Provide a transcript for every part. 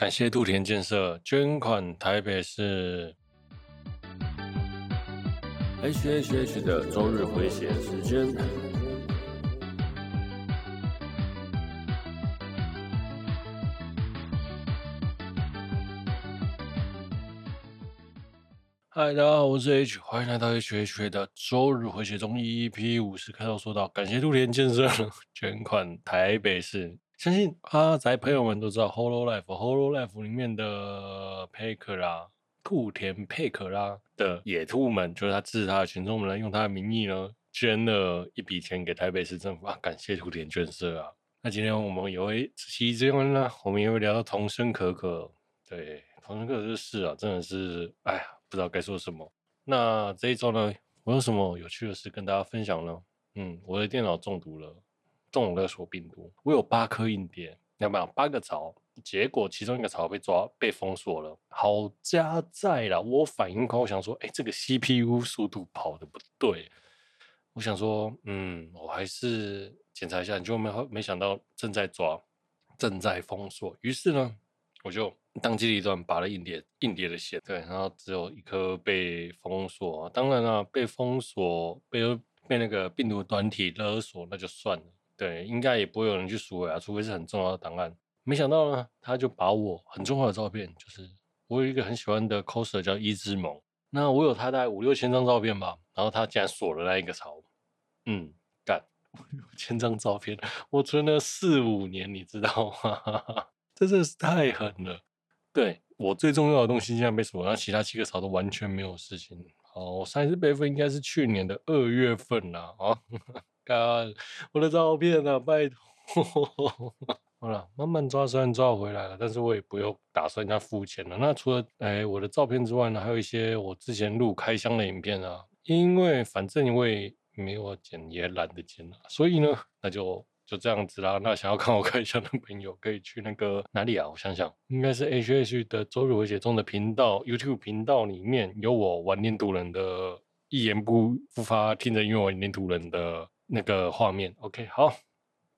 感谢杜田建设捐款台北市 HHH 的周日回血时间。嗨，大家好，我是 H，欢迎来到 HHH 的周日回血中 EP 五十开头说到，感谢杜田建设捐款台北市。相信阿宅朋友们都知道《Hololive》《Hololive》里面的佩克拉兔田佩克拉的野兔们，就是他支持他的群众们，用他的名义呢捐了一笔钱给台北市政府啊，感谢兔田捐设啊。那今天我们也会其之后呢，我们也会聊到童生可可，对童生可可这事啊，真的是哎呀，不知道该说什么。那这一周呢，我有什么有趣的事跟大家分享呢？嗯，我的电脑中毒了。中了勒索病毒，我有八颗硬碟，有没有八个槽？结果其中一个槽被抓被封锁了。好家在啦，我反应快，我想说，哎、这个 CPU 速度跑的不对。我想说，嗯，我还是检查一下。结果没没想到正在抓，正在封锁。于是呢，我就当机立断拔了硬碟硬碟的线，对，然后只有一颗被封锁。当然了，被封锁被被那个病毒的短体勒索，那就算了。对，应该也不会有人去赎回啊，除非是很重要的档案。没想到呢，他就把我很重要的照片，就是我有一个很喜欢的 coser 叫伊之萌，那我有他大概五六千张照片吧，然后他竟然锁了那一个槽。嗯，干五六千张照片，我存了四五年，你知道吗？这真的是太狠了。对，我最重要的东西竟然被锁，那其他七个槽都完全没有事情。哦，我上一次备份应该是去年的二月份啦，啊。啊，我的照片啊，拜托！好了，慢慢抓，虽然抓回来了，但是我也不用打算再付钱了。那除了哎我的照片之外呢，还有一些我之前录开箱的影片啊。因为反正我也没有剪，也懒得剪了，所以呢，那就就这样子啦。那想要看我开箱的朋友，可以去那个哪里啊？我想想，应该是 H H 的周日回血中的频道 YouTube 频道里面有我玩念读人的一言不不发，听着音乐玩念读人的。那个画面，OK，好。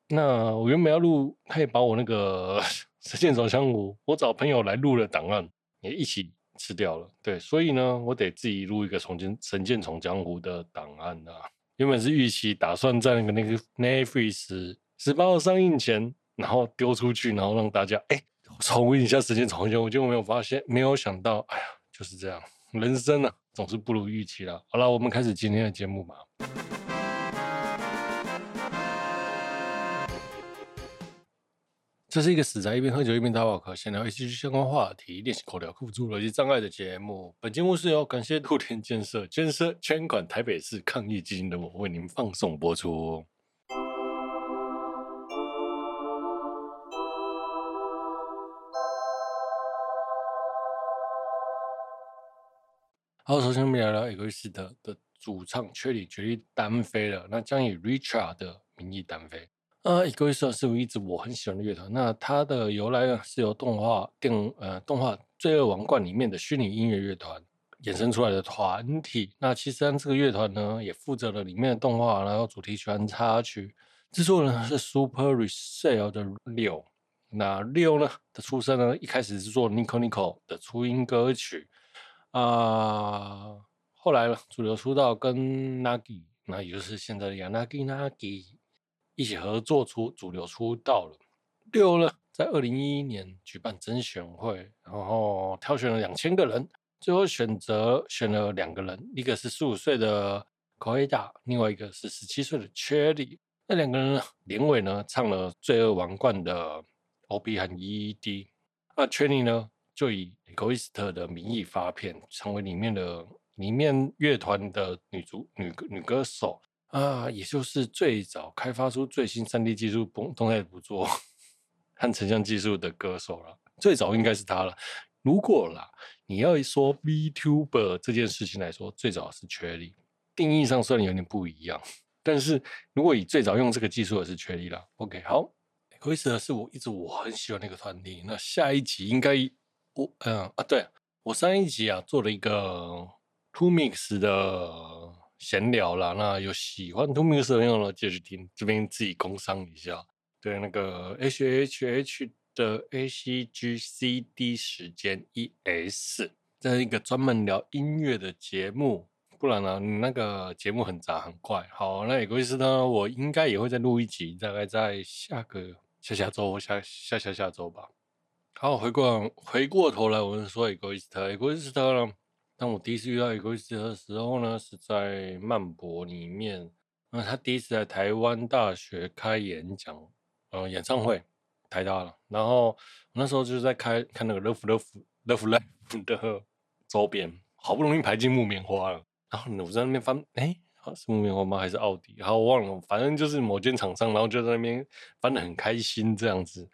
那我原本要录，他也把我那个《神剑闯江湖》，我找朋友来录的档案也一起吃掉了。对，所以呢，我得自己录一个《重建神剑闯江湖》的档案啊。原本是预期打算在那个那个 Netflix 十八号上映前，然后丢出去，然后让大家哎重温一下《神剑闯江湖》，结果没有发现，没有想到，哎呀，就是这样，人生啊，总是不如预期啦。好了，我们开始今天的节目吧。这是一个死宅一边喝酒一边打网课，闲聊一些相关话题，练习口条，克服诸多逻辑障碍的节目。本节目是由感谢露天建设建设捐款台北市抗疫基金的我为您放送播出。好，首先我们聊聊 EGOIST 的主唱 Cherry 决定单飞了，那将以 Richard 的名义单飞。呃，EGOIST 是我一直我很喜欢的乐团。那它的由来呢，是由动画电呃动画《罪恶王冠》里面的虚拟音乐乐团衍生出来的团体。那其实这个乐团呢，也负责了里面的动画，然后主题曲和插曲。制作人是 Super Resale 的六。那六呢的出身呢，一开始是做 Nico Nico 的初音歌曲啊、呃，后来呢主流出道跟 Nagi，那也就是现在的 Yanagi Nagi。一起合作出主流出道了。六呢，在二零一一年举办甄选会，然后挑选了两千个人，最后选择选了两个人，一个是十五岁的 Koeda，另外一个是十七岁的 Cherry。那两个人呢，联袂呢唱了《罪恶王冠》的 OP 和 ED。那 Cherry 呢，就以 EGOIST 的名义发片，成为里面的里面乐团的女主女女歌手。啊，也就是最早开发出最新 3D 技术动动态捕捉和成像技术的歌手了，最早应该是他了。如果啦，你要说 VTuber 这件事情来说，最早是 Cherry，定义上虽然有点不一样，但是如果以最早用这个技术的是 Cherry 啦。OK，好，EGOIST 是我一直我很喜欢那个团体。那下一集应该我嗯啊，对我上一集啊做了一个 Two Mix 的。闲聊啦，那有喜欢 2mix 的朋友呢，继续听，这边自己工商一下。对，那个 HHH 的 ACG CD 时间 ES，这是一个专门聊音乐的节目。不然呢，你那个节目很杂很怪。好，那也可以是呢，我应该也会再录一集，大概在下个下下周下下下下周吧。好，回过回过头来，我们说 Egoist，Egoist 呢，像我第一次遇到 Egoist 的时候呢，是在曼博里面，那他第一次在台湾大学开演讲，呃，演唱会，台大了。然后我那时候就是在开看那个 Love Love Love Live 的周边，好不容易排进木棉花了。然后我在那边翻，哎，是木棉花吗？还是奥迪？然后我忘了，反正就是某间厂商，然后就在那边翻的很开心这样子。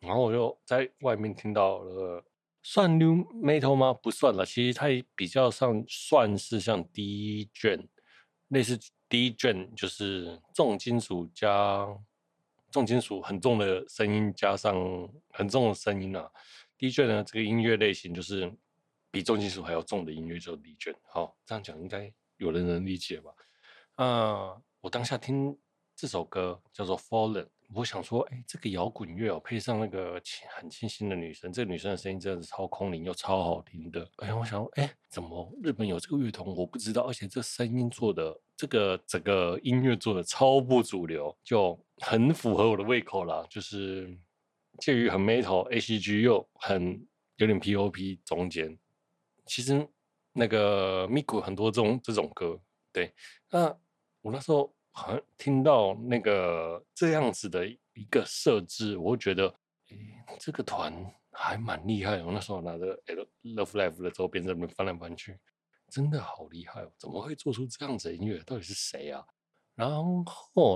然后我就在外面听到了，算 New Metal 吗？不算了，其实它比较上算是像 dj 类似 dj 就是重金属加重金属很重的声音加上很重的声音啊。Djent 呢，这个音乐类型就是。比重金属还要重的音乐叫 Djent，好，这样讲应该有人能理解吧？啊、我当下听这首歌叫做 Fallen，我想说，哎，这个摇滚乐哦，配上那个很清新的女生，这个女生的声音真的是超空灵又超好听的。哎，我想，哎，怎么日本有这个乐团？我不知道，而且这声音做的，这个整个音乐做的超不主流，就很符合我的胃口啦，就是介于很 metal ACG 又很有点 POP 中间。其实那个 Miku 很多这种这种歌，对，那我那时候好像听到那个这样子的一个设置，我会觉得，诶，这个团还蛮厉害。我那时候拿着 Love Live 的周边在那边翻来翻去，真的好厉害哦！怎么会做出这样子的音乐？到底是谁啊？然后，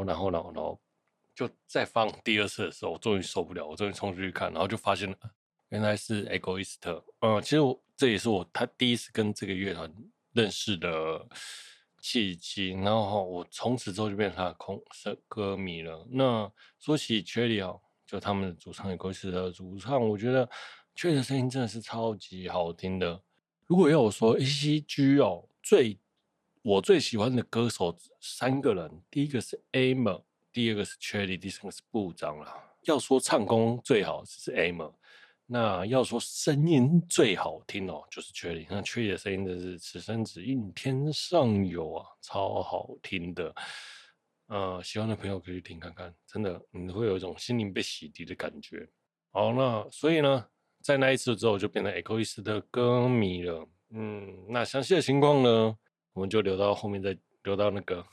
然后，然后，然后就再放第二次的时候，我终于受不了，我终于冲出去看，然后就发现了。原来是 Egoist，嗯，其实我这也是我他第一次跟这个乐团认识的契机，然后我从此之后就变成他的空歌迷了。那说起 Cherry 哦，就他们的主唱 Egoist 的主唱，我觉得 Cherry 的声音真的是超级好听的。如果要我说 ACG 哦，最我最喜欢的歌手三个人，第一个是 Aimer，第二个是 Cherry，第三个是部长啦。要说唱功最好是 Aimer。那要说声音最好听哦，就是缺林。那缺林的声音真是此生只应天上有啊，超好听的。呃，喜欢的朋友可以去听看看，真的你会有一种心灵被洗涤的感觉。好，那所以呢，在那一次之后就变成 echoist 的歌迷了。嗯，那详细的情况呢，我们就留到后面再留到那个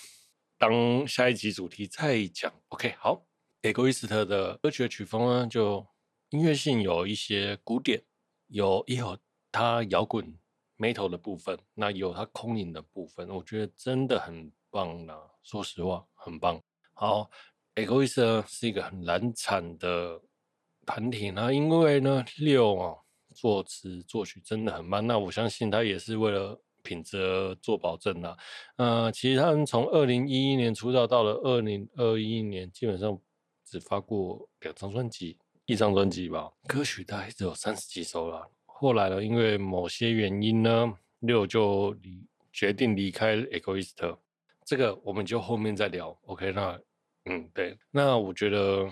当下一集主题再讲。OK，好 echoist 的歌曲的曲风呢就。音乐性有一些古典，有也有它摇滚 metal 的部分，那有它空灵的部分，我觉得真的很棒啦。说实话，很棒。好，Egoist 是一个很难产的团体，呢因为呢六啊作词作曲真的很慢，那我相信他也是为了品质做保证啦。呃，其实他们从二零一一年出道到了二零二一年，基本上只发过两张专辑。一张专辑吧，歌曲大概只有三十几首了。后来呢，因为某些原因呢，六就离决定离开 Egoist，这个我们就后面再聊。OK，那嗯，对，那我觉得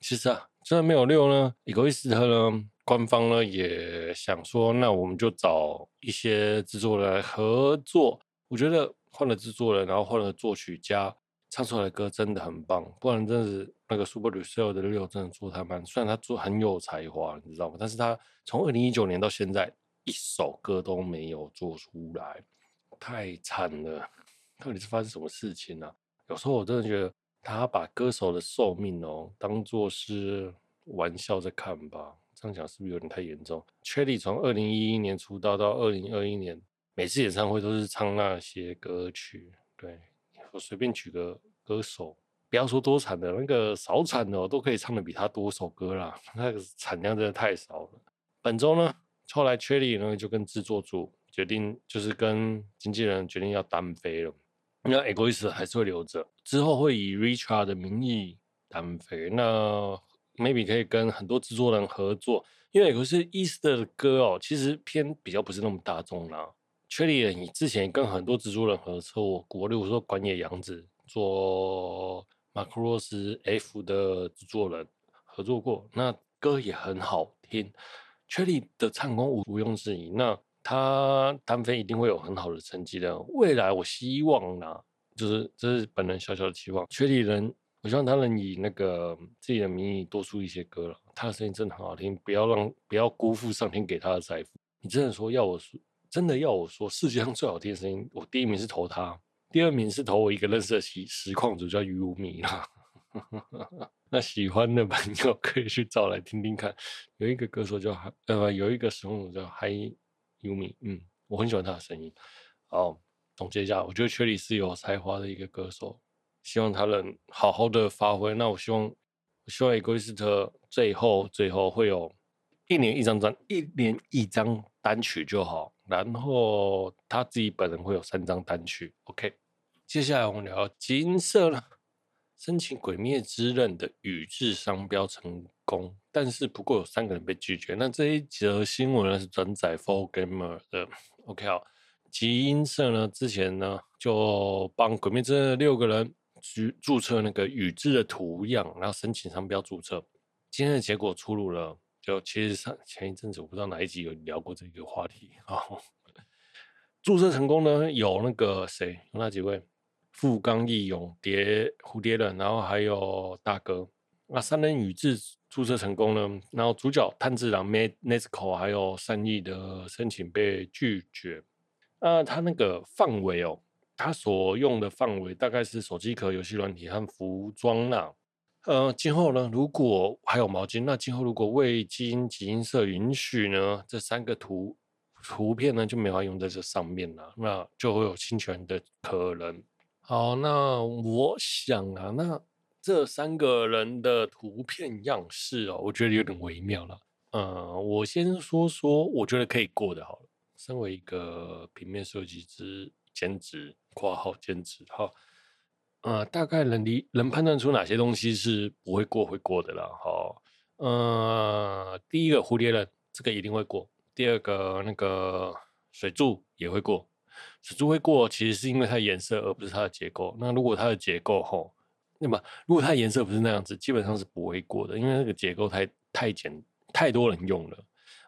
其实啊，虽然没有六呢，Egoist 呢，官方呢也想说，那我们就找一些制作人来合作。我觉得换了制作人，然后换了作曲家。唱出来的歌真的很棒，不然真的是那个 Supercell 的六真的做他蛮，虽然他做很有才华，你知道吗？但是他从二零一九年到现在一首歌都没有做出来，太惨了。到底是发生什么事情呢、啊？有时候我真的觉得他把歌手的寿命哦当做是玩笑在看吧，这样讲是不是有点太严重？Cherry 从二零一一年出道到二零二一年，每次演唱会都是唱那些歌曲，对。我随便举个歌手，不要说多产的，那个少产的都可以唱的比他多首歌啦。那个产量真的太少了。本周呢，后来 Cherry 呢就跟制作组决定，就是跟经纪人决定要单飞了。那 Egoist 还是会留着，之后会以 Richard 的名义单飞。那 maybe 可以跟很多制作人合作，因为 Egoist 的歌哦，其实偏比较不是那么大众啦。Cherry 你之前跟很多制作人合作过，例如说管野洋子做 Macross F 的制作人合作过。那歌也很好听。确立的唱功毋毋庸置疑，那他单飞一定会有很好的成绩的。未来我希望呢，就是这是本人小小的期望，Cherry 能，我希望他能以那个自己的名义多出一些歌了。他的声音真的很好听，不要让不要辜负上天给他的财富。你真的说要我说，真的要我说，世界上最好听的声音，我第一名是投他，第二名是投我一个认识的实实况主叫 Yumi 啦。那喜欢的朋友可以去找来听听看。有一个歌手叫，呃，有一个实况主叫 Hi Yumi，嗯，我很喜欢他的声音。好，总结一下，我觉得崔丽是有才华的一个歌手，希望他能好好的发挥。那我希望，我希望 EGOIST 最后最后会有一年一张专，一年一张单曲就好。然后他自己本人会有三张单曲。OK，接下来我们聊金色了。申请《鬼灭之刃》的宇智商标成功，但是不过有三个人被拒绝。那这一则新闻呢是转载 4Gamer 的。OK 好，吉音社呢之前呢就帮《鬼灭之刃》六个人注注册那个宇智的图样，然后申请商标注册。今天的结果出炉了，就其实上前一阵子我不知道哪一集有聊过这个话题啊。注册成功呢有那个谁有那几位？富冈义勇、蝶蝴蝶忍，然后还有大哥，那三人宇治注册成功了。然后主角炭治郎、Nezuko 还有善意的申请被拒绝。那他那个范围哦，他所用的范围大概是手机壳、游戏软体和服装啦。呃，今后呢，如果还有毛巾，那今后如果未经集英社允许呢，这三个图图片呢就没法用在这上面了，那就会有侵权的可能。好，那我想啊，那这三个人的图片样式哦，我觉得有点微妙了。呃，我先说说，我觉得可以过的，好了。身为一个平面设计师兼职（括号兼职）哈，呃，大概能理能判断出哪些东西是不会过会过的了。哈，呃，第一个蝴蝶忍，这个一定会过。第二个那个水柱也会过。水柱会过，其实是因为它的颜色，而不是它的结构。那如果它的结构吼，那么如果它颜色不是那样子，基本上是不会过的，因为那个结构太太简，太多人用了。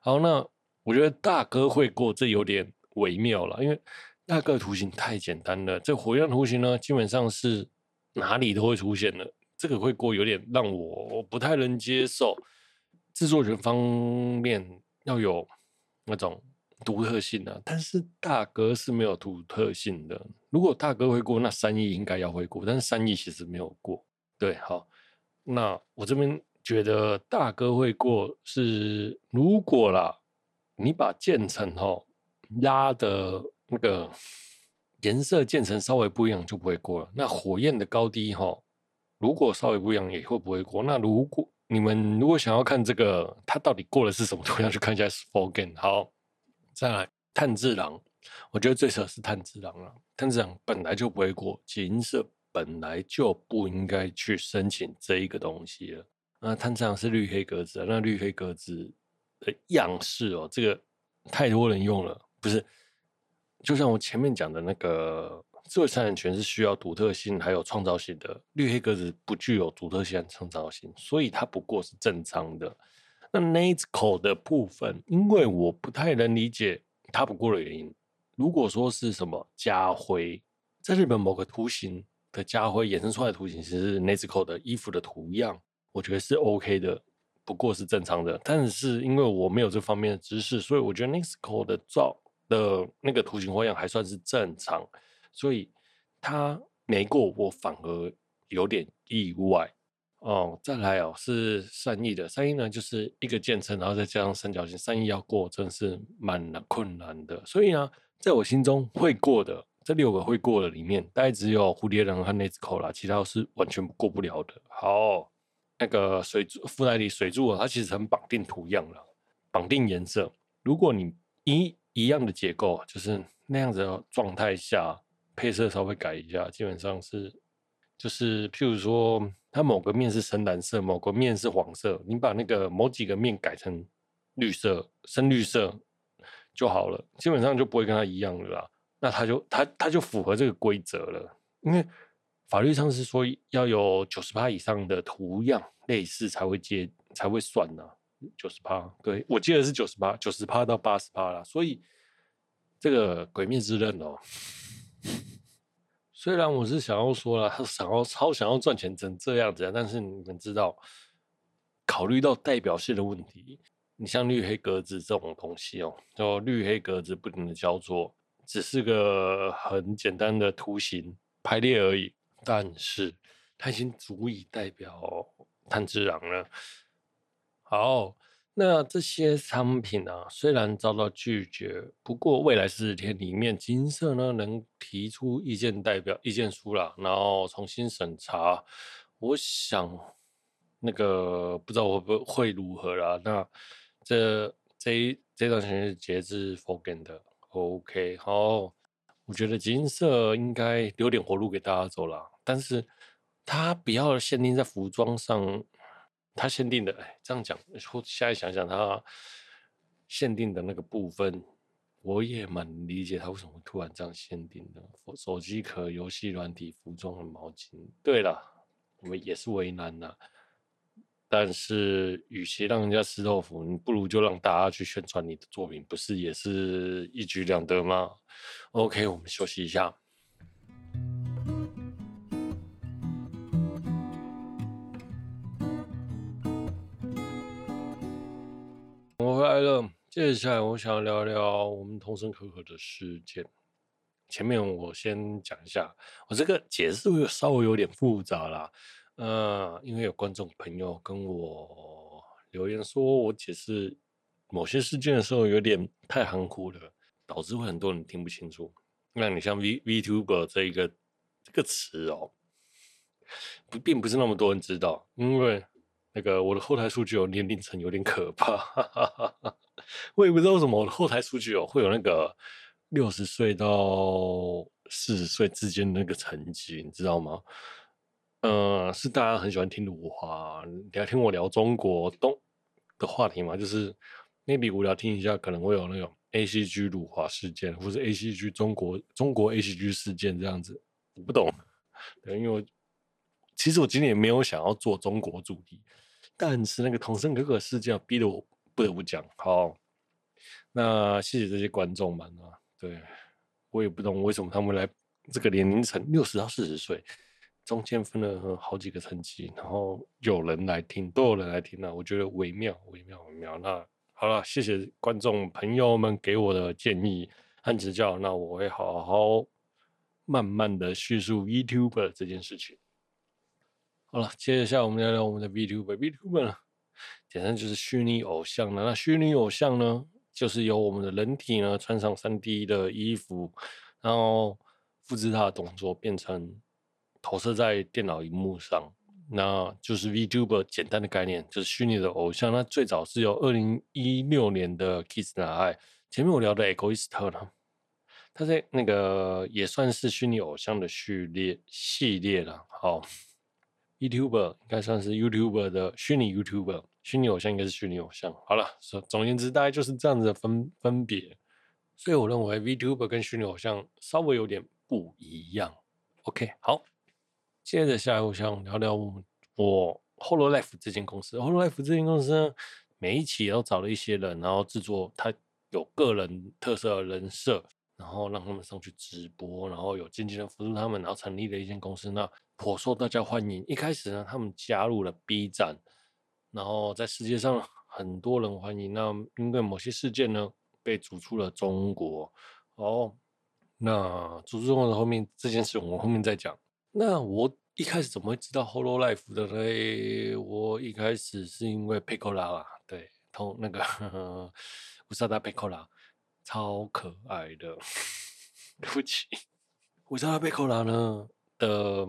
好，那我觉得大哥会过，这有点微妙了，因为大哥图形太简单了。这火焰图形呢，基本上是哪里都会出现的，这个会过有点让我不太能接受。制作人方面要有那种。独特性啊，但是大哥是没有独特性的。如果大哥会过，那三亿应该要会过，但是三亿其实没有过。对，好，那我这边觉得大哥会过是，如果啦，你把建成吼压的那个颜色渐层稍微不一样就不会过了。那火焰的高低吼，如果稍微不一样也会不会过。那如果你们如果想要看这个它到底过的是什么图样，去看一下 4Game 好。再来，炭治郎，我觉得最扯是炭治郎了。炭治郎本来就不会过，金色本来就不应该去申请这一个东西了。那炭治郎是绿黑格子，那绿黑格子的样式哦，这个太多人用了，不是？就像我前面讲的那个，智慧财产权是需要独特性还有创造性的，绿黑格子不具有独特性和创造性，所以它不过是正常的。那 Nezuko 的部分，因为我不太能理解它不过的原因。如果说是什么家徽，在日本某个图形的家徽衍生出来的图形，其实是 Nezuko 的衣服的图样，我觉得是 OK 的，不过是正常的。但是因为我没有这方面的知识，所以我觉得 Nesco 的照的那个图形花样还算是正常，所以它没过，我反而有点意外。哦，再来哦，是善意的。善意呢，就是一个渐层，然后再加上三角形。善意要过，真的是蛮难困难的。所以呢，在我心中会过的这六个会过的里面，大概只有蝴蝶人和祢豆子啦，其他是完全过不了的。好，那个水柱附带里水柱它其实很绑定图样了，绑定颜色。如果你一一样的结构，就是那样子的状态下，配色稍微改一下，基本上是就是譬如说。它某个面是深蓝色，某个面是黄色，你把那个某几个面改成绿色、深绿色就好了，基本上就不会跟它一样了啦。那它就它它就符合这个规则了，因为法律上是说要有九十趴以上的图样类似才会接才会算呢、啊。九十趴，对，我记得是九十趴，九十趴到八十趴啦。所以这个《鬼灭之刃》哦，虽然我是想要说了，想要超想要赚钱成这样子，但是你们知道，考虑到代表性的问题，你像绿黑格子这种东西哦，就绿黑格子不停的交错，只是个很简单的图形排列而已，但是它已经足以代表炭治郎了。好，那这些商品啊，虽然遭到拒绝，不过未来四十天里面，金色呢能提出意见代表意见书啦，然后重新审查。我想那个不知道会不会如何啦。那这这这段时间是截至 forget 的，OK。好，我觉得金色应该留点活路给大家走了，但是它不要限定在服装上。他限定的，哎，这样讲，现在想想，他限定的那个部分，我也蛮理解他为什么会突然这样限定的。手机壳、游戏软体、服装和毛巾。对了，我们也是为难呐。但是，与其让人家吃豆腐，你不如就让大家去宣传你的作品，不是也是一举两得吗？OK，我们休息一下。我回来了，接下来我想聊聊我们桐生可可的事件。前面我先讲一下，我这个解释稍微有点复杂啦，呃，因为有观众朋友跟我留言说我解释某些事件的时候有点太含糊了，导致会很多人听不清楚。那你像 V VTuber 这一个这个词哦，不，并不是那么多人知道，因为。那个我的后台数据有年龄层有点可怕，哈哈哈我也不知道为什么我的后台数据哦会有那个六十岁到四十岁之间的那个层级，你知道吗？嗯，是大家很喜欢听鲁华，你要听我聊中国东的话题吗？就是 maybe 无聊听一下，可能会有那种 ACG 鲁华事件，或是 ACG 中国中国 ACG 事件这样子，我不懂，对，因为我其实我今天也没有想要做中国主题。但是那个桐生可可事件逼得我不得不讲，好，那谢谢这些观众们啊，对，我也不懂为什么他们来这个年龄层六十到四十岁，中间分了好几个层级，然后有人来听，都有人来听啊，我觉得微妙，微妙，微妙。那好了，谢谢观众朋友们给我的建议和指教，那我会好好慢慢的叙述 YouTuber 这件事情。好了，接着下来我们聊聊我们的 VTuber。VTuber，简单就是虚拟偶像了。那虚拟偶像呢，就是由我们的人体呢穿上 3D 的衣服，然后复制它的动作变成投射在电脑荧幕上，那就是 VTuber 简单的概念，就是虚拟的偶像。那最早是由2016年的 Kiss 男孩，前面我聊的 Egoist 呢，他在那个也算是虚拟偶像的序列系列了。好。YouTuber 应该算是 YouTuber 的虚拟 YouTuber，虚拟偶像应该是虚拟偶像。好了，总而言之，大概就是这样子的分分别。所以我认为 VTuber 跟虚拟偶像稍微有点不一样。OK，好，接着下来我想聊聊我，我 Hololive 这间公司。Hololive 这间公司呢，每一期都找了一些人，然后制作他有个人特色的人设。然后让他们上去直播，然后有渐渐的辅助他们，然后成立了一间公司，那颇受大家欢迎。一开始呢，他们加入了 B 站，然后在世界上很多人欢迎。那因为某些事件呢，被逐出了中国。哦，那逐出中国的后面这件事，我们后面再讲。那我一开始怎么会知道 Hololive 的嘞？我一开始是因为佩科拉啦，对，同那个 乌萨达佩科拉。超可爱的，对不起，乌萨拉贝寇拉呢的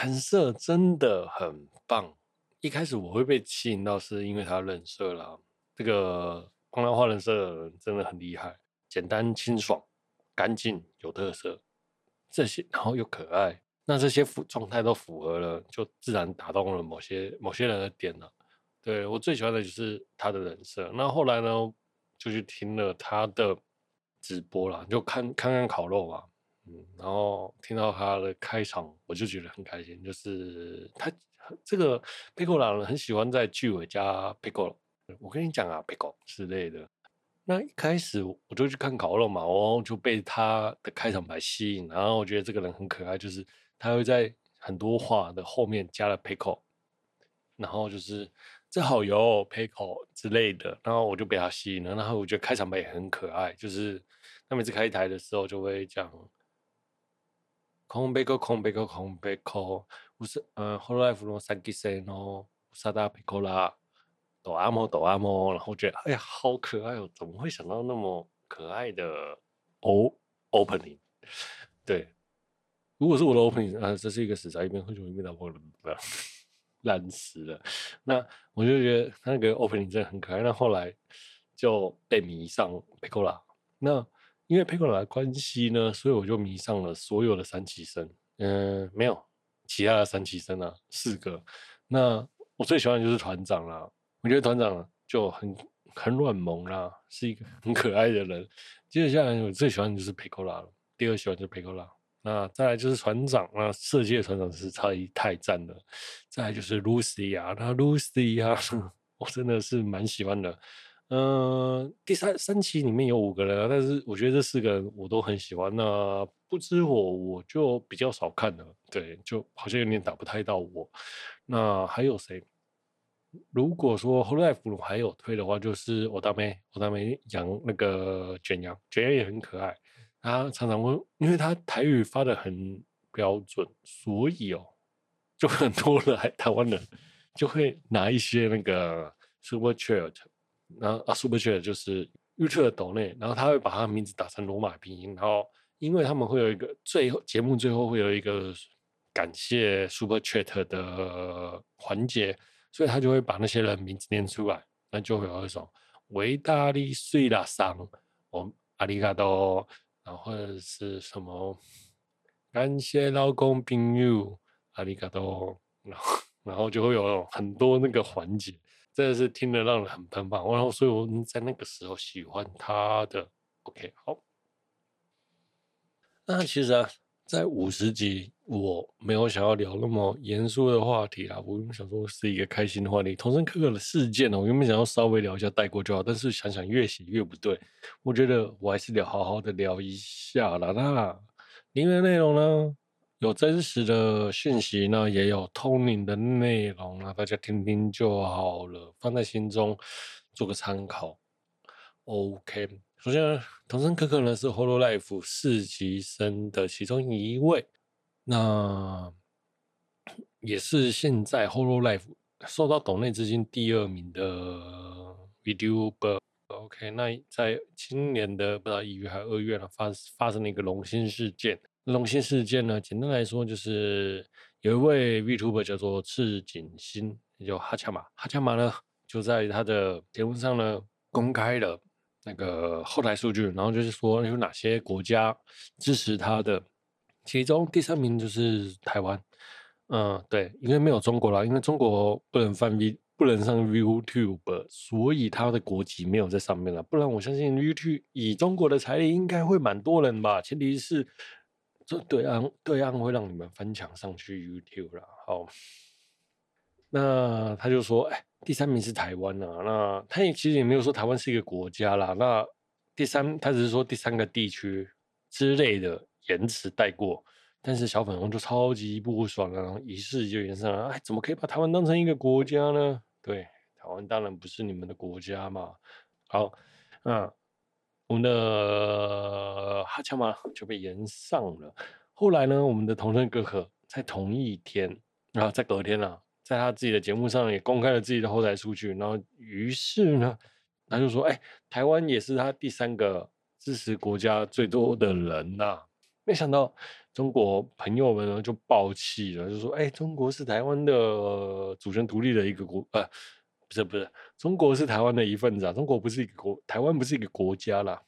人设真的很棒。一开始我会被吸引到，是因为他人设啦。这个帮他画人设真的很厉害，简单清爽、干净、有特色，这些然后又可爱，那这些符状态都符合了，就自然打动了某些某些人的点了。对，我最喜欢的就是他的人设。那后来呢？就去听了他的直播啦，就看看看烤肉嘛，嗯，然后听到他的开场，我就觉得很开心。就是他这个佩科拉很喜欢在句尾加佩科，我跟你讲啊，Pickle 之类的。那一开始我就去看烤肉嘛，我就被他的开场白吸引，然后我觉得这个人很可爱，就是他会在很多话的后面加了 Pickle，然后就是这好油 Pickle 之类的，然后我就被他吸引了。然后我觉得开场白也很可爱，就是他每次开台的时候就会讲空贝克空贝克空贝克，不是嗯，Hololive の三期生の长田 Pickle 啦。抖阿莫抖阿莫，然后觉得哎呀，好可爱哦！怎么会想到那么可爱的 O opening？对，如果是我的 opening 啊，这是一个死宅一边喝酒一边打破了，烂死了。那我就觉得他那个 opening 真的很可爱。那后来就被迷上 Pecola。那因为 Pecola 的关系呢，所以我就迷上了所有的三期生。嗯、没有其他的三期生啊，四个。那我最喜欢的就是团长啦。我觉得团长就很很软萌啦，是一个很可爱的人。接下来我最喜欢的就是佩科拉了，第二喜欢就是 Pecola。那再来就是船长，那设计的船长是超级太赞了。再来就是 Lucy 啊，那 Lucy 啊，我真的是蛮喜欢的。嗯、第三三期里面有五个人，但是我觉得这四个人我都很喜欢。那不知火我就比较少看了，对，就好像有点打不太到我。那还有谁？如果说 Hololive 还有推的话，就是我大妹，我大妹养那个卷羊，卷羊也很可爱。他常常会，因为他台语发的很标准，所以哦，就很多的台湾人就会拿一些那个 Super Chat，然后啊 Super Chat 就是 YouTube 的抖内，然后他会把他的名字打成罗马拼音，然后因为他们会有一个最后节目最后会有一个感谢 Super Chat 的环节。所以他就会把那些人名字念出来，那就会有一种维大利碎拉桑，哦，阿里嘎多，然后或者是什么感谢老公朋友，阿里嘎多，然后然后就会有很多那个环节，真的是听得让人很澎湃。然后所以我在那个时候喜欢他的。OK，好，那其实啊。在五十集，我没有想要聊那么严肃的话题啊，我原本想说是一个开心的话题。童声可可的事件呢，我原本想要稍微聊一下带过就好，但是想想越写越不对，我觉得我还是聊好好的聊一下啦。那里面内容呢，有真实的讯息呢，也有通灵的内容啊，大家听听就好了，放在心中做个参考。OK。首先，童声可可呢是 Holo Life 四期生的其中一位，那也是现在 Holo Life 受到抖内资金第二名的 Vtuber。OK，那在今年的不知道一月还是二月呢，发发生了一个龙心事件。龙心事件呢，简单来说就是有一位 Vtuber 叫做赤井星，也叫哈恰玛。哈恰玛呢就在他的节目上呢公开了。那个后台数据，然后就是说有哪些国家支持他的，其中第三名就是台湾。嗯，对，因为没有中国啦，因为中国不能放 V，不能上 YouTube，所以他的国籍没有在上面了。不然我相信 YouTube 以中国的财力，应该会蛮多人吧。前提是这对岸对岸会让你们翻墙上去 YouTube 啦。好，那他就说，哎。第三名是台湾啊，那他也其实也没有说台湾是一个国家啦。那第三，他只是说第三个地区之类的言辞带过，但是小粉红就超级不爽啊，一试就延上了。哎，怎么可以把台湾当成一个国家呢？对，台湾当然不是你们的国家嘛。好，那我们的哈强嘛就被延上了。后来呢，我们的童声可可在同一天，然后在隔天啊。在他自己的节目上也公开了自己的后台数据，然后于是呢，他就说：“哎，台湾也是他第三个支持国家最多的人呐。”没想到中国朋友们呢就爆气了，就说：“哎，中国是台湾的主权独立的一个国，呃，不是不是，中国是台湾的一份子啊，中国不是一个国，台湾不是一个国家啦。”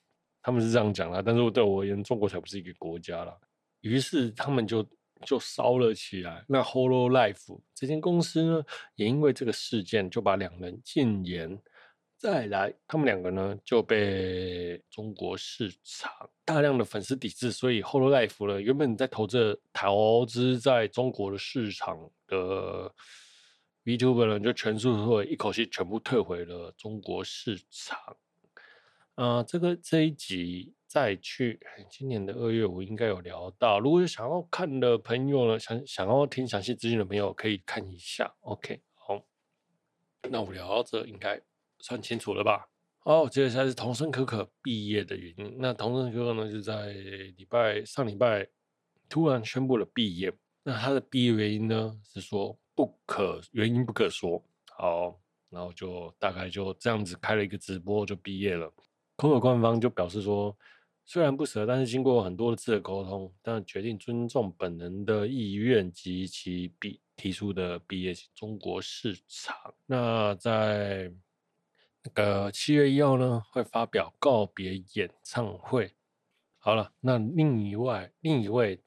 他们是这样讲啦，但是对我而言，中国才不是一个国家啦。于是他们就。就烧了起来。那 Hololive 这间公司呢，也因为这个事件就把两人禁言。再来，他们两个呢就被中国市场大量的粉丝抵制，所以 Hololive 呢原本在投资投资在中国的市场的 VTuber 呢就全数会一口气全部退回了中国市场。啊、呃，这个这一集再去今年的二月，我应该有聊到。如果有想要看的朋友呢，想想要听详细资讯的朋友，可以看一下。OK，好，那我聊到这应该算清楚了吧？好，接下来是童声可可毕业的原因。那童声可可呢，就在礼拜上礼拜突然宣布了毕业。那他的毕业原因呢，是说不可原因不可说。好，然后就大概就这样子开了一个直播就毕业了。可可官方就表示说，虽然不舍，但是经过很多次的沟通，但决定尊重本人的意愿及其毕提出的毕业中国市场。那在那个七月一号呢，会发表告别演唱会。好了，那另一位，另一位，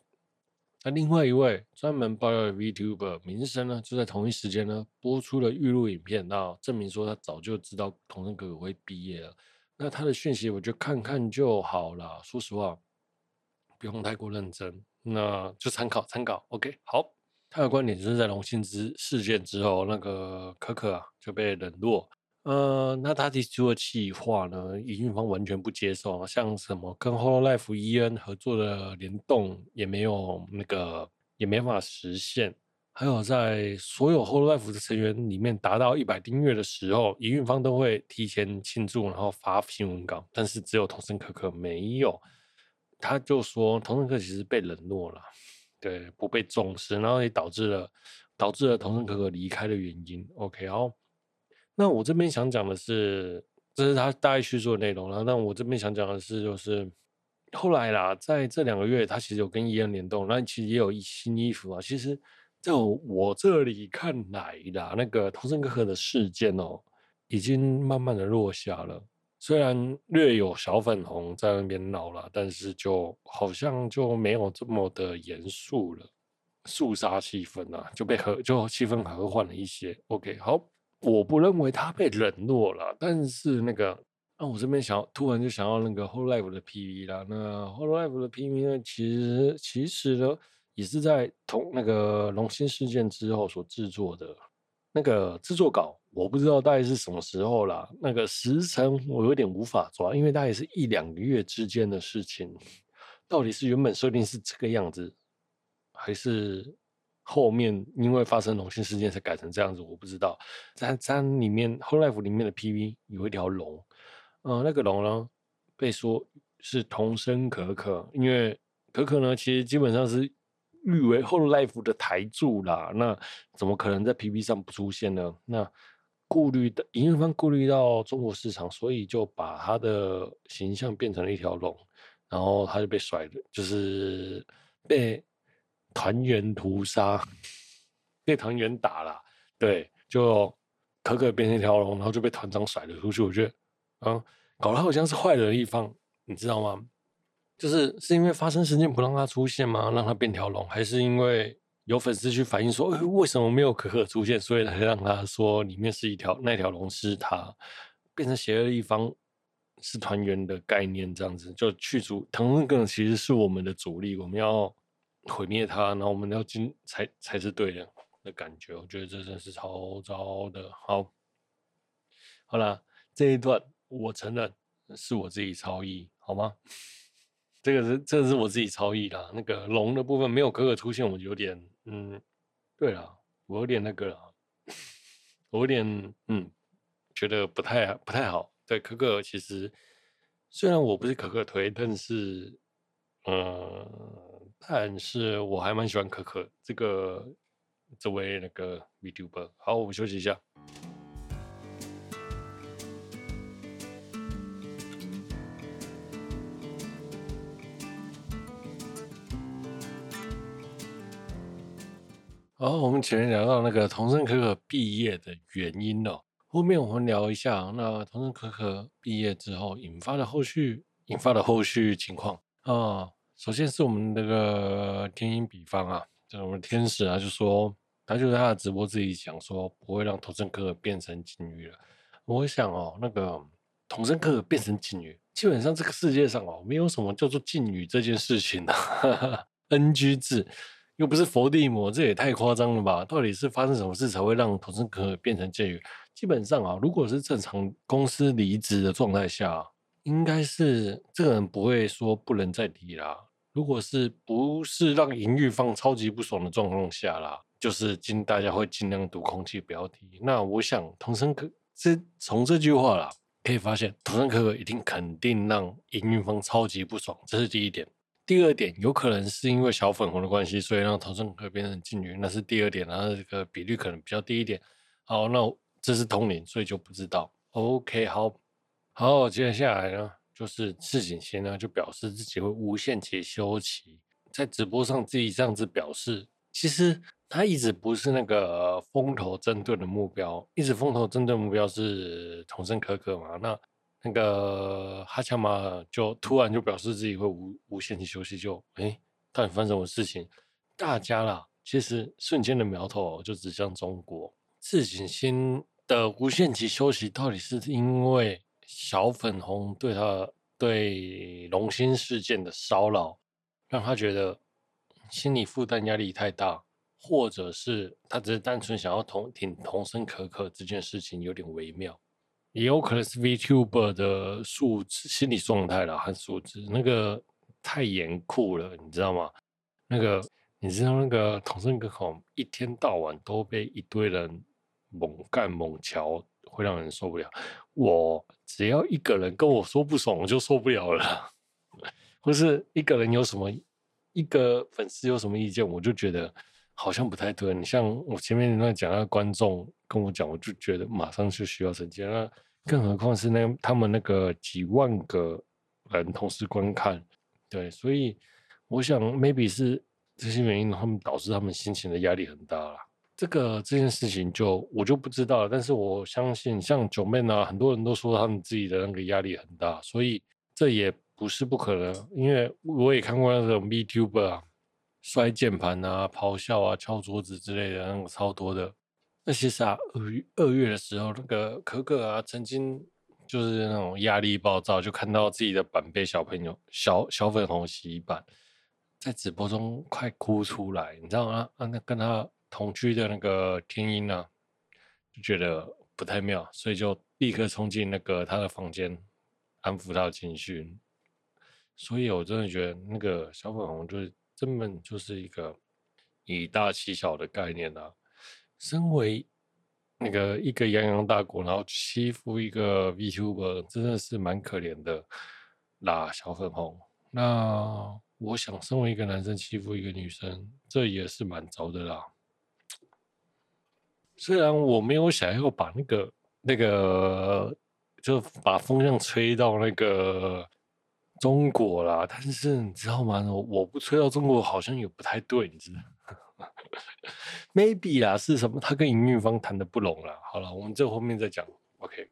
那另外一位专门爆料的 VTuber 名声呢，就在同一时间呢，播出了预录影片，那证明说他早就知道桐生可可会毕业了。那他的讯息，我就看看就好了。说实话，不用太过认真，那就参考参考。OK，好。他的观点就是在龙兴之事件之后，那个可可啊就被冷落。呃，那他提出的计划呢，营运方完全不接受，像什么跟 Hololive EN 合作的联动也没有那个，也没法实现。还有在所有 Hololive 的成员里面达到一百订阅的时候，营运方都会提前庆祝，然后发新闻稿，但是只有童生可可没有。他就说童生可可其实被冷落了，对，不被重视，然后也导致了导致了桐生可可离开的原因。OK，好。那我这边想讲的是，这是他大概叙述的内容了。那我这边想讲的是，就是后来啦，在这两个月，他其实有跟 EN 联动，那其实也有一新衣服啊。其实在我这里看来啦，那个桐生哥哥的事件哦，已经慢慢的落下了。虽然略有小粉红在那边闹了，但是就好像就没有这么的严肃了，肃杀气氛啊，就被和就气氛和缓了一些。OK，好。我不认为他被冷落了，但是那个，那、啊、我这边想突然就想要那个 Whole Life 的 PV 啦。那 Whole Life 的 PV 呢，其实其实呢，也是在同那个龙兴事件之后所制作的。那个制作稿我不知道大概是什么时候啦，那个时辰我有点无法抓，因为大概是一两个月之间的事情。到底是原本设定是这个样子，还是？后面因为发生龙兴事件才改成这样子，我不知道。在在里面 Hololive 里面的 PV 有一条龙，呃，那个龙呢被说是桐生可可，因为可可呢其实基本上是誉为 Hololive 的台柱啦，那怎么可能在 PP 上不出现呢？那顾虑的营运方顾虑到中国市场，所以就把他的形象变成了一条龙，然后他就被甩了，就是被。团员屠杀，被团员打了，对，就可可变成一条龙，然后就被团长甩了出去。我觉得，嗯，搞得好像是坏的一方，你知道吗？就是是因为发生事件不让他出现吗？让他变条龙，还是因为有粉丝去反映说，欸，为什么没有可可出现，所以才让他说里面是一条，那条龙是他，变成邪恶一方，是团员的概念，这样子就去除藤根更其实是我们的主力，我们要。毁灭他，然后我们要进才才是对的的感觉。我觉得这真是超糟的。好，好了，这一段我承认是我自己超译，好吗？这个是这是我自己超意的。那个龙的部分没有可可出现，我有点嗯，对了，我有点那个了，我有点嗯，觉得不太不太好。对，可可其实虽然我不是可可推，但是嗯。呃但是我还蛮喜欢可可这个这位那个 VTuber。好，我们休息一下。好，我们前面聊到那个桐生可可毕业的原因哦，后面我们聊一下那桐生可可毕业之后引发的后续引发的后续情况啊。首先是我们那个天音比方啊，就是我们天使啊，就说他就在他的直播自己讲说不会让童生可可变成锦鲤了。我想哦，那个童生可可变成锦鲤，基本上这个世界上哦，没有什么叫做禁语这件事情的，NG 字，又不是佛地魔，这也太夸张了吧？到底是发生什么事才会让童生可变成贱女？基本上啊，如果是正常公司离职的状态下，应该是这个人不会说不能再提啦。如果是不是让营运方超级不爽的状况下啦，就是尽大家会尽量读空气不要提。那我想童生可这从这句话啦，可以发现童生可可一定肯定让营运方超级不爽，这是第一点。第二点，有可能是因为小粉红的关系，所以让桐生可变成妓女，那是第二点，然后这个比率可能比较低一点。好，那这是通灵，所以就不知道。OK，好，好，接下来呢，就是赤井先呢就表示自己会无限期休息，在直播上自己这样子表示，其实他一直不是那个风头针对的目标，一直风头针对目标是桐生可可嘛，那。那个哈强马就突然就表示自己会无无限期休息，就哎，到底发生什么事情？大家啦，其实瞬间的苗头就指向中国。赤井星的无限期休息，到底是因为小粉红对他对龙心事件的骚扰，让他觉得心理负担压力太大，或者是他只是单纯想要同挺同声可可这件事情有点微妙。也有可能是 VTuber 的素质、心理状态啦，和素质那个太严酷了，你知道吗？那个你知道那个桐生可可一天到晚都被一堆人猛干猛乔，会让人受不了。我只要一个人跟我说不爽，我就受不了了。或是一个人有什么，一个粉丝有什么意见，我就觉得好像不太对。你像我前面那讲那观众。跟我讲，我就觉得马上就需要澄清。那更何况是那他们那个几万个人同时观看，对，所以我想 maybe 是这些原因，他们导致他们心情的压力很大了。这个这件事情就我就不知道了。但是我相信，像九妹呢，很多人都说他们自己的那个压力很大，所以这也不是不可能。因为我也看过那种 VTuber 啊，摔键盘啊、咆哮啊、敲桌子之类的，那种超多的。那其实啊，二二月的时候，那个可可啊，曾经就是那种压力暴躁，就看到自己的板被小朋友小小粉红洗板，在直播中快哭出来，你知道吗？啊，那跟他同居的那个天音呢，就觉得不太妙，所以就立刻冲进那个他的房间安抚他的情绪。所以我真的觉得那个小粉红就是根本就是一个以大欺小的概念啊。身为那个一个泱泱大国，然后欺负一个 VTuber，真的是蛮可怜的啦，小粉红。那我想，身为一个男生欺负一个女生，这也是蛮糟的啦。虽然我没有想要把那个那个，就把风向吹到那个中国啦，但是你知道吗？我不吹到中国，好像也不太对，你知道。Maybe 啦，是什么？他跟营运方谈的不拢了。好了，我们这后面再讲。OK，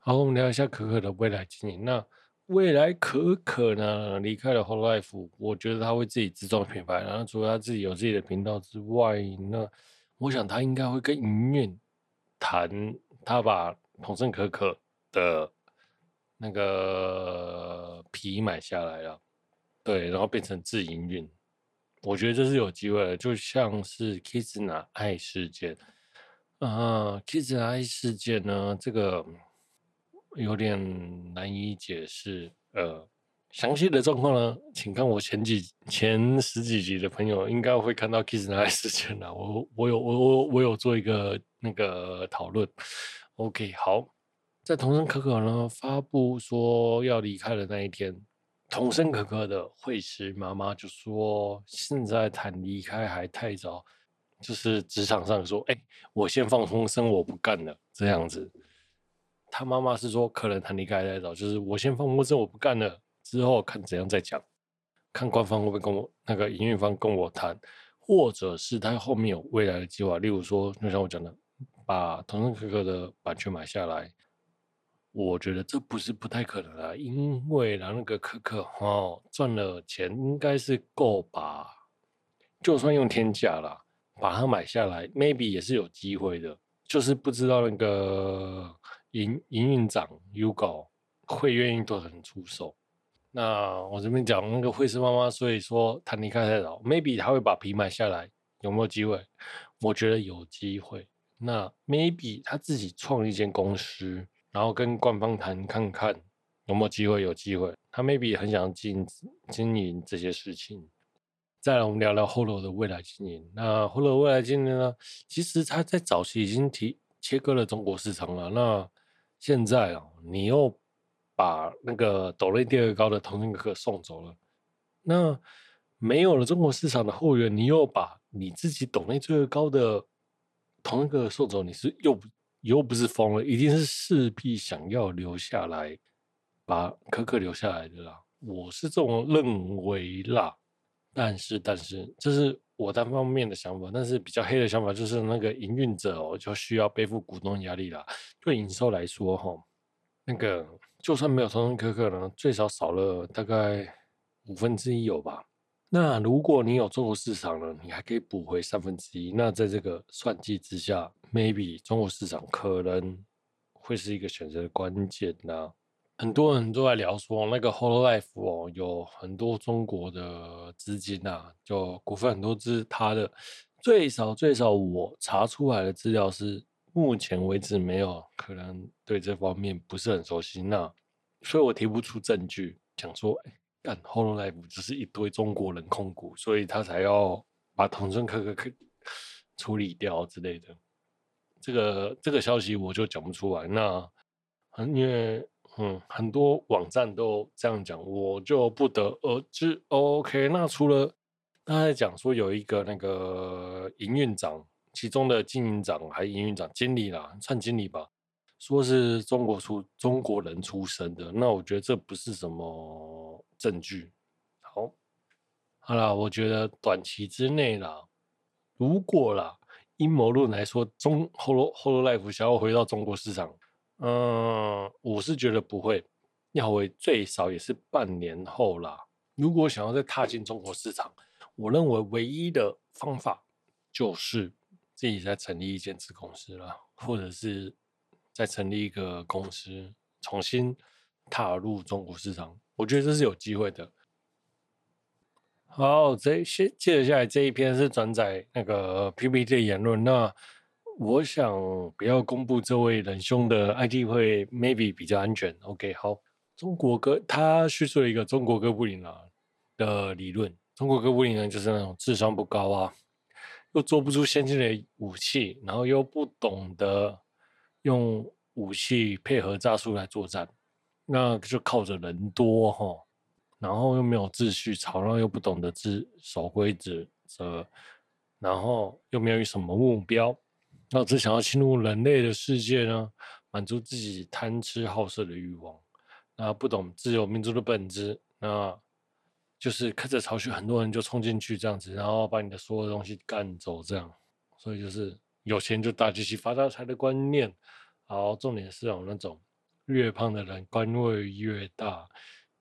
好，我们聊一下可可的未来经营。那未来可可呢，离开了 Hololive，我觉得他会自己自创品牌。然后除了他自己有自己的频道之外，那我想他应该会跟营运谈，他把桐生可可的那个皮买下来了，对，然后变成自营运。我觉得这是有机会的，就像是 Kizuna 爱事件啊，Kizuna 爱事件呢，这个有点难以解释。呃，详细的状况呢，请看我前几前十几集的朋友应该会看到 Kizuna 爱事件了。我我有我我我有做一个那个讨论。OK，好，在童声可可呢发布说要离开的那一天。童声可可的惠师妈妈就说：“现在谈离开还太早，就是职场上说，哎，我先放风声，我不干了这样子。”他妈妈是说，可能谈离开还太早，就是我先放风声，我不干了，之后看怎样再讲，看官方会不会跟我那个营运方跟我谈，或者是他后面有未来的计划，例如说，就像我讲的，把童声可可的版权买下来。我觉得这不是不太可能啊，因为啦，那个可可哦赚了钱应该是够吧，就算用天价啦，把它买下来，maybe 也是有机会的，就是不知道那个营营运长 Yugo 会愿意多少人出手。那我这边讲那个绘师妈妈，所以说他离开太早，maybe 他会把皮买下来，有没有机会？我觉得有机会。那 maybe 他自己创一间公司，然后跟官方谈看看有没有机会，有机会。他 maybe 很想经经营这些事情。再来，我们聊聊 Holo 的未来经营。那 Holo 未来经营呢？其实他在早期已经提切割了中国市场了。那现在啊，你又把那个抖内第二高的桐生可可送走了，那没有了中国市场的后援，你又把你自己抖内最高的同一个送走，你是又又不是疯了？一定是势必想要留下来，把可可留下来的啦。我是这种认为啦。但是，但是，这是我单方面的想法。但是比较黑的想法就是，那个营运者哦，就需要背负股东压力啦。对营收来说，哈，那个就算没有桐生可可呢，最少少了大概五分之一有吧。那如果你有中国市场呢，你还可以补回三分之一。那在这个算计之下，maybe 中国市场可能会是一个选择的关键呐。很多人都在聊说，那个 Hololive 哦，有很多中国的资金啊，就股份很多是他的。最少最少，我查出来的资料是，目前为止没有，可能对这方面不是很熟悉。那所以我提不出证据，讲说，干，Holo Life 只是一堆中国人控股，所以他才要把桐生可可处理掉之类的。这个这个消息我就讲不出来。那因为。嗯，很多网站都这样讲，我就不得而知。OK，那除了刚才讲说有一个那个营运长，其中的经营长还营运长经理啦，算经理吧，说是中国出中国人出身的，那我觉得这不是什么证据。好，好啦，我觉得短期之内啦，如果啦阴谋论来说，中 Holo Hololive 想要回到中国市场。嗯，我是觉得不会，要回最少也是半年后啦。如果想要再踏进中国市场，我认为唯一的方法就是自己再成立一间子公司了，或者是再成立一个公司，重新踏入中国市场。我觉得这是有机会的。好，这接接着下来这一篇是转载那个 PPT 的言论，那。我想不要公布这位仁兄的 ID 会 maybe 比较安全。OK，好，中国哥他叙述了一个中国哥布林啊的理论。中国哥布林呢，就是那种智商不高啊，又做不出先进的武器，然后又不懂得用武器配合战术来作战，那就靠着人多哈，然后又没有秩序，吵闹又不懂得自守规则，然后又没有什么目标。那只想要侵入人类的世界呢，满足自己贪吃好色的欲望，那不懂自由民主的本质，那就是开着巢穴，很多人就冲进去这样子，然后把你的所有东西干走这样，所以就是有钱就大机器发大财的观念。好，重点是有那种越胖的人官位越大，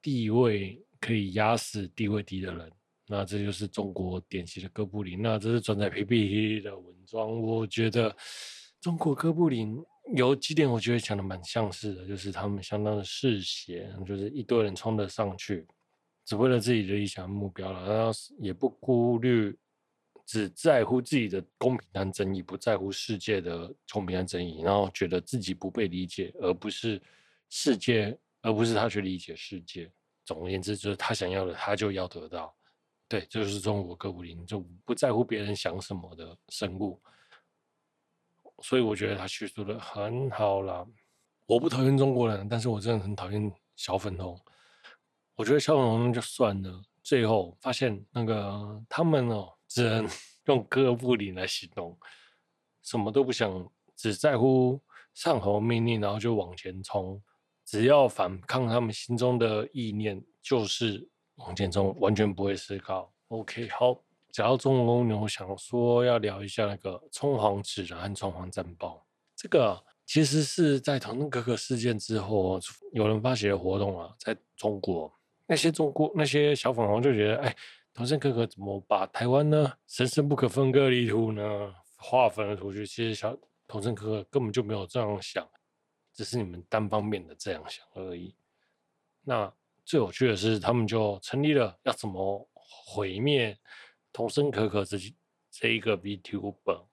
地位可以压死地位低的人。那这就是中国典型的哥布林。那这是转载 PPT 的文章，我觉得中国哥布林有几点，我觉得讲的蛮相似的，就是他们相当的嗜血，就是一堆人冲了上去，只为了自己的理想目标了，然后也不顾虑，只在乎自己的公平和正义，不在乎世界的公平和正义，然后觉得自己不被理解，而不是世界，而不是他去理解世界。总而言之，就是他想要的，他就要得到。对，这就是中国哥布林，就不在乎别人想什么的生物，所以我觉得他叙述的很好啦。我不讨厌中国人，但是我真的很讨厌小粉红。我觉得小粉红就算了，最后发现那个他们哦，只能 用哥布林来形容，什么都不想，只在乎上头命令，然后就往前冲，只要反抗他们心中的意念，就是。往前冲，完全不会思考。OK，好，讲到中国公牛，想说要聊一下那个冲黄纸人和冲黄战报。这个其实是在桐生可可事件之后，有人发起的活动啊，在中国那些中国那些小粉红就觉得，哎，桐生可可怎么把台湾呢神圣不可分割领土呢划分了出去？其实小桐生可可根本就没有这样想，只是你们单方面的这样想而已。那。最有趣的是，他们就成立了要怎么毁灭桐生可可这这一个 VTuber。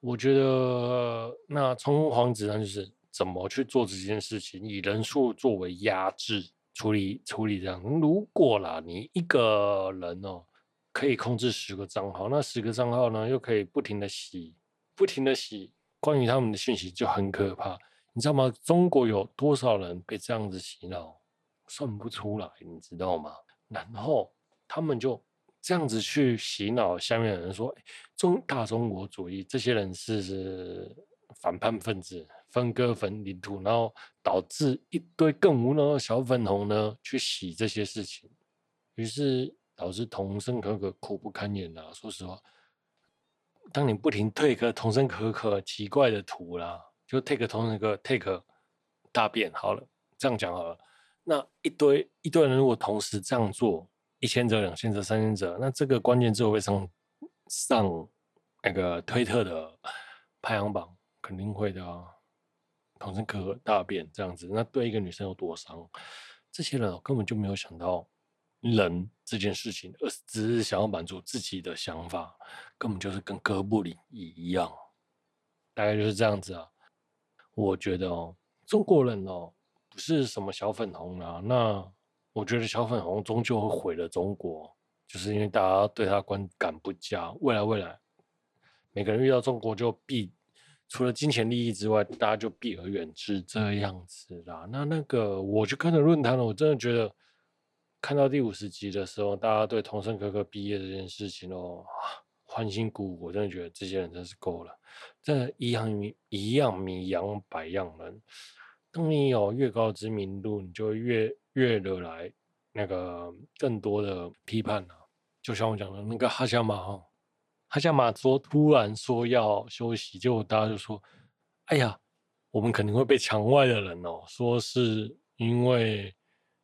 我觉得那冲锋皇子呢，就是怎么去做这件事情，以人数作为压制处理处理这样。如果啦，你一个人哦，可以控制十个账号，那十个账号呢，又可以不停的洗，不停的洗关于他们的讯息，就很可怕。你知道吗？中国有多少人被这样子洗脑，算不出来，你知道吗？然后他们就。这样子去洗脑下面的人说，中大中国主义，这些人是反叛分子，分割分领土，然后导致一堆更无能的小粉红呢去洗这些事情，于是导致童生可可苦不堪言啦。说实话，当你不停 take 桐生可可奇怪的图啦，就 take 桐生可可 take 大便好了，这样讲好了，那一堆一堆人如果同时这样做。一千则、两千则、三千则，那这个关键字会上上那个推特的排行榜，肯定会的啊。桐生可大便这样子，那对一个女生有多伤？这些人根本就没有想到人这件事情，而只是想要满足自己的想法，根本就是跟哥布林一样，大概就是这样子啊。我觉得哦，中国人哦，不是什么小粉红啊，那。我觉得小粉红终究会毁了中国，就是因为大家对他观感不佳。未来未来，每个人遇到中国就必，除了金钱利益之外，大家就避而远之这样子啦。那那个，我去看了论坛了，我真的觉得看到第五十集的时候，大家对童生哥哥毕业这件事情哦，欢欣鼓舞。我真的觉得这些人真是够了，这一样米一样米养百样人。当你有越高知名度，你就越。越惹来那个更多的批判啊，就像我讲的那个哈夏马哈，他家马说突然说要休息，结果大家就说：“哎呀，我们肯定会被墙外的人哦，说是因为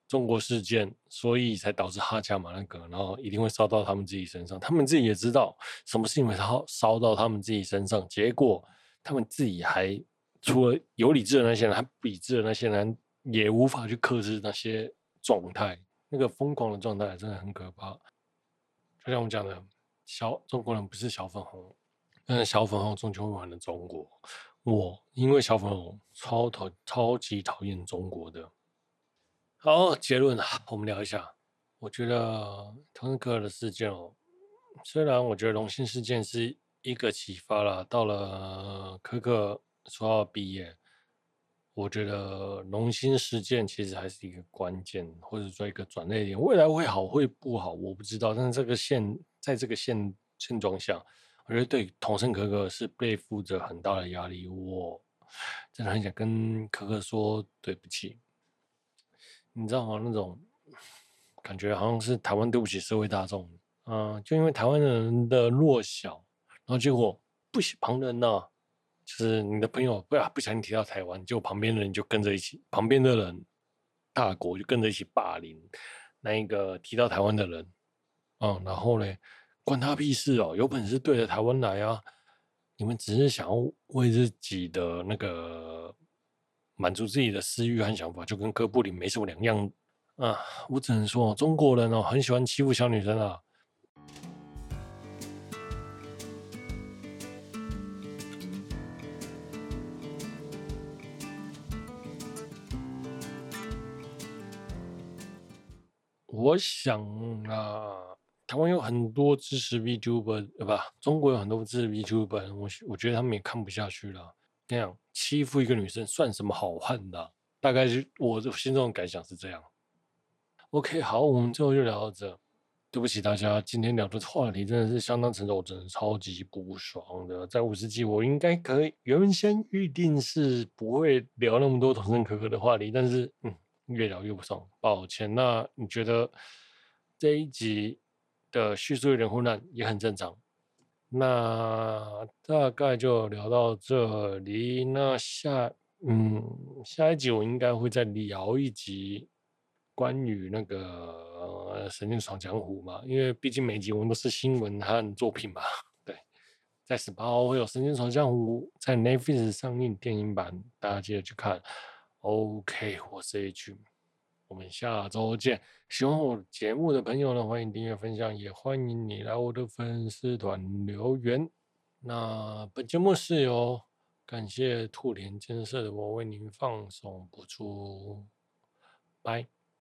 中国事件，所以才导致哈加马那个，然后一定会烧到他们自己身上。他们自己也知道什么事情会烧烧到他们自己身上，结果他们自己还除了有理智的那些人，还不理智的那些人。”也无法去克制那些状态，那个疯狂的状态真的很可怕。就像我们讲的，小中国人不是小粉红，但是小粉红终究会玩的中国。我因为小粉红超讨超级讨厌中国的。好，结论啊，我们聊一下。我觉得桐生可的事件哦，虽然我觉得龙心事件是一个启发啦，到了可可说要毕业。我觉得龙心事件其实还是一个关键，或者说一个转捩点。未来会好会不好，我不知道。但是这个现在这个现现状下，我觉得对童生可可是背负着很大的压力。我真的很想跟可可说对不起。你知道吗？那种感觉好像是台湾对不起社会大众。嗯、就因为台湾人的弱小，然后结果不喜旁人呢、啊。就是你的朋友不要不小心提到台湾，就旁边的人就跟着一起，旁边的人大国就跟着一起霸凌那一个提到台湾的人，嗯，然后呢，关他屁事哦！有本事对着台湾来啊！你们只是想要为自己的那个满足自己的私欲和想法，就跟哥布林没什么两样啊！我只能说，中国人哦，很喜欢欺负小女生啊。我想啊，台湾有很多支持 VTuber，对吧？中国有很多支持 VTuber，我我觉得他们也看不下去了。那样欺负一个女生算什么好汉的？大概是我心中的感想是这样。OK，好，我们最后就聊到这。对不起大家，今天聊的话题真的是相当沉重，我真的超级不爽的。在五十集，我应该可以原先预定是不会聊那么多桐生可可的话题，但是嗯。越聊越不爽，抱歉。那你觉得这一集的叙述有点混乱，也很正常。那大概就聊到这里。那下嗯，下一集我应该会再聊一集关于那个《神剑闯江湖》嘛，因为毕竟每集我们都是新闻和作品嘛。对，在十八号会有《神剑闯江湖》在 Netflix 上映电影版，大家记得去看。OK，我是 H。我们下周见。喜欢我节目的朋友呢，欢迎订阅分享，也欢迎你来我的粉丝团留言。那本节目是由感谢兔年建设的我为您放送播出，拜。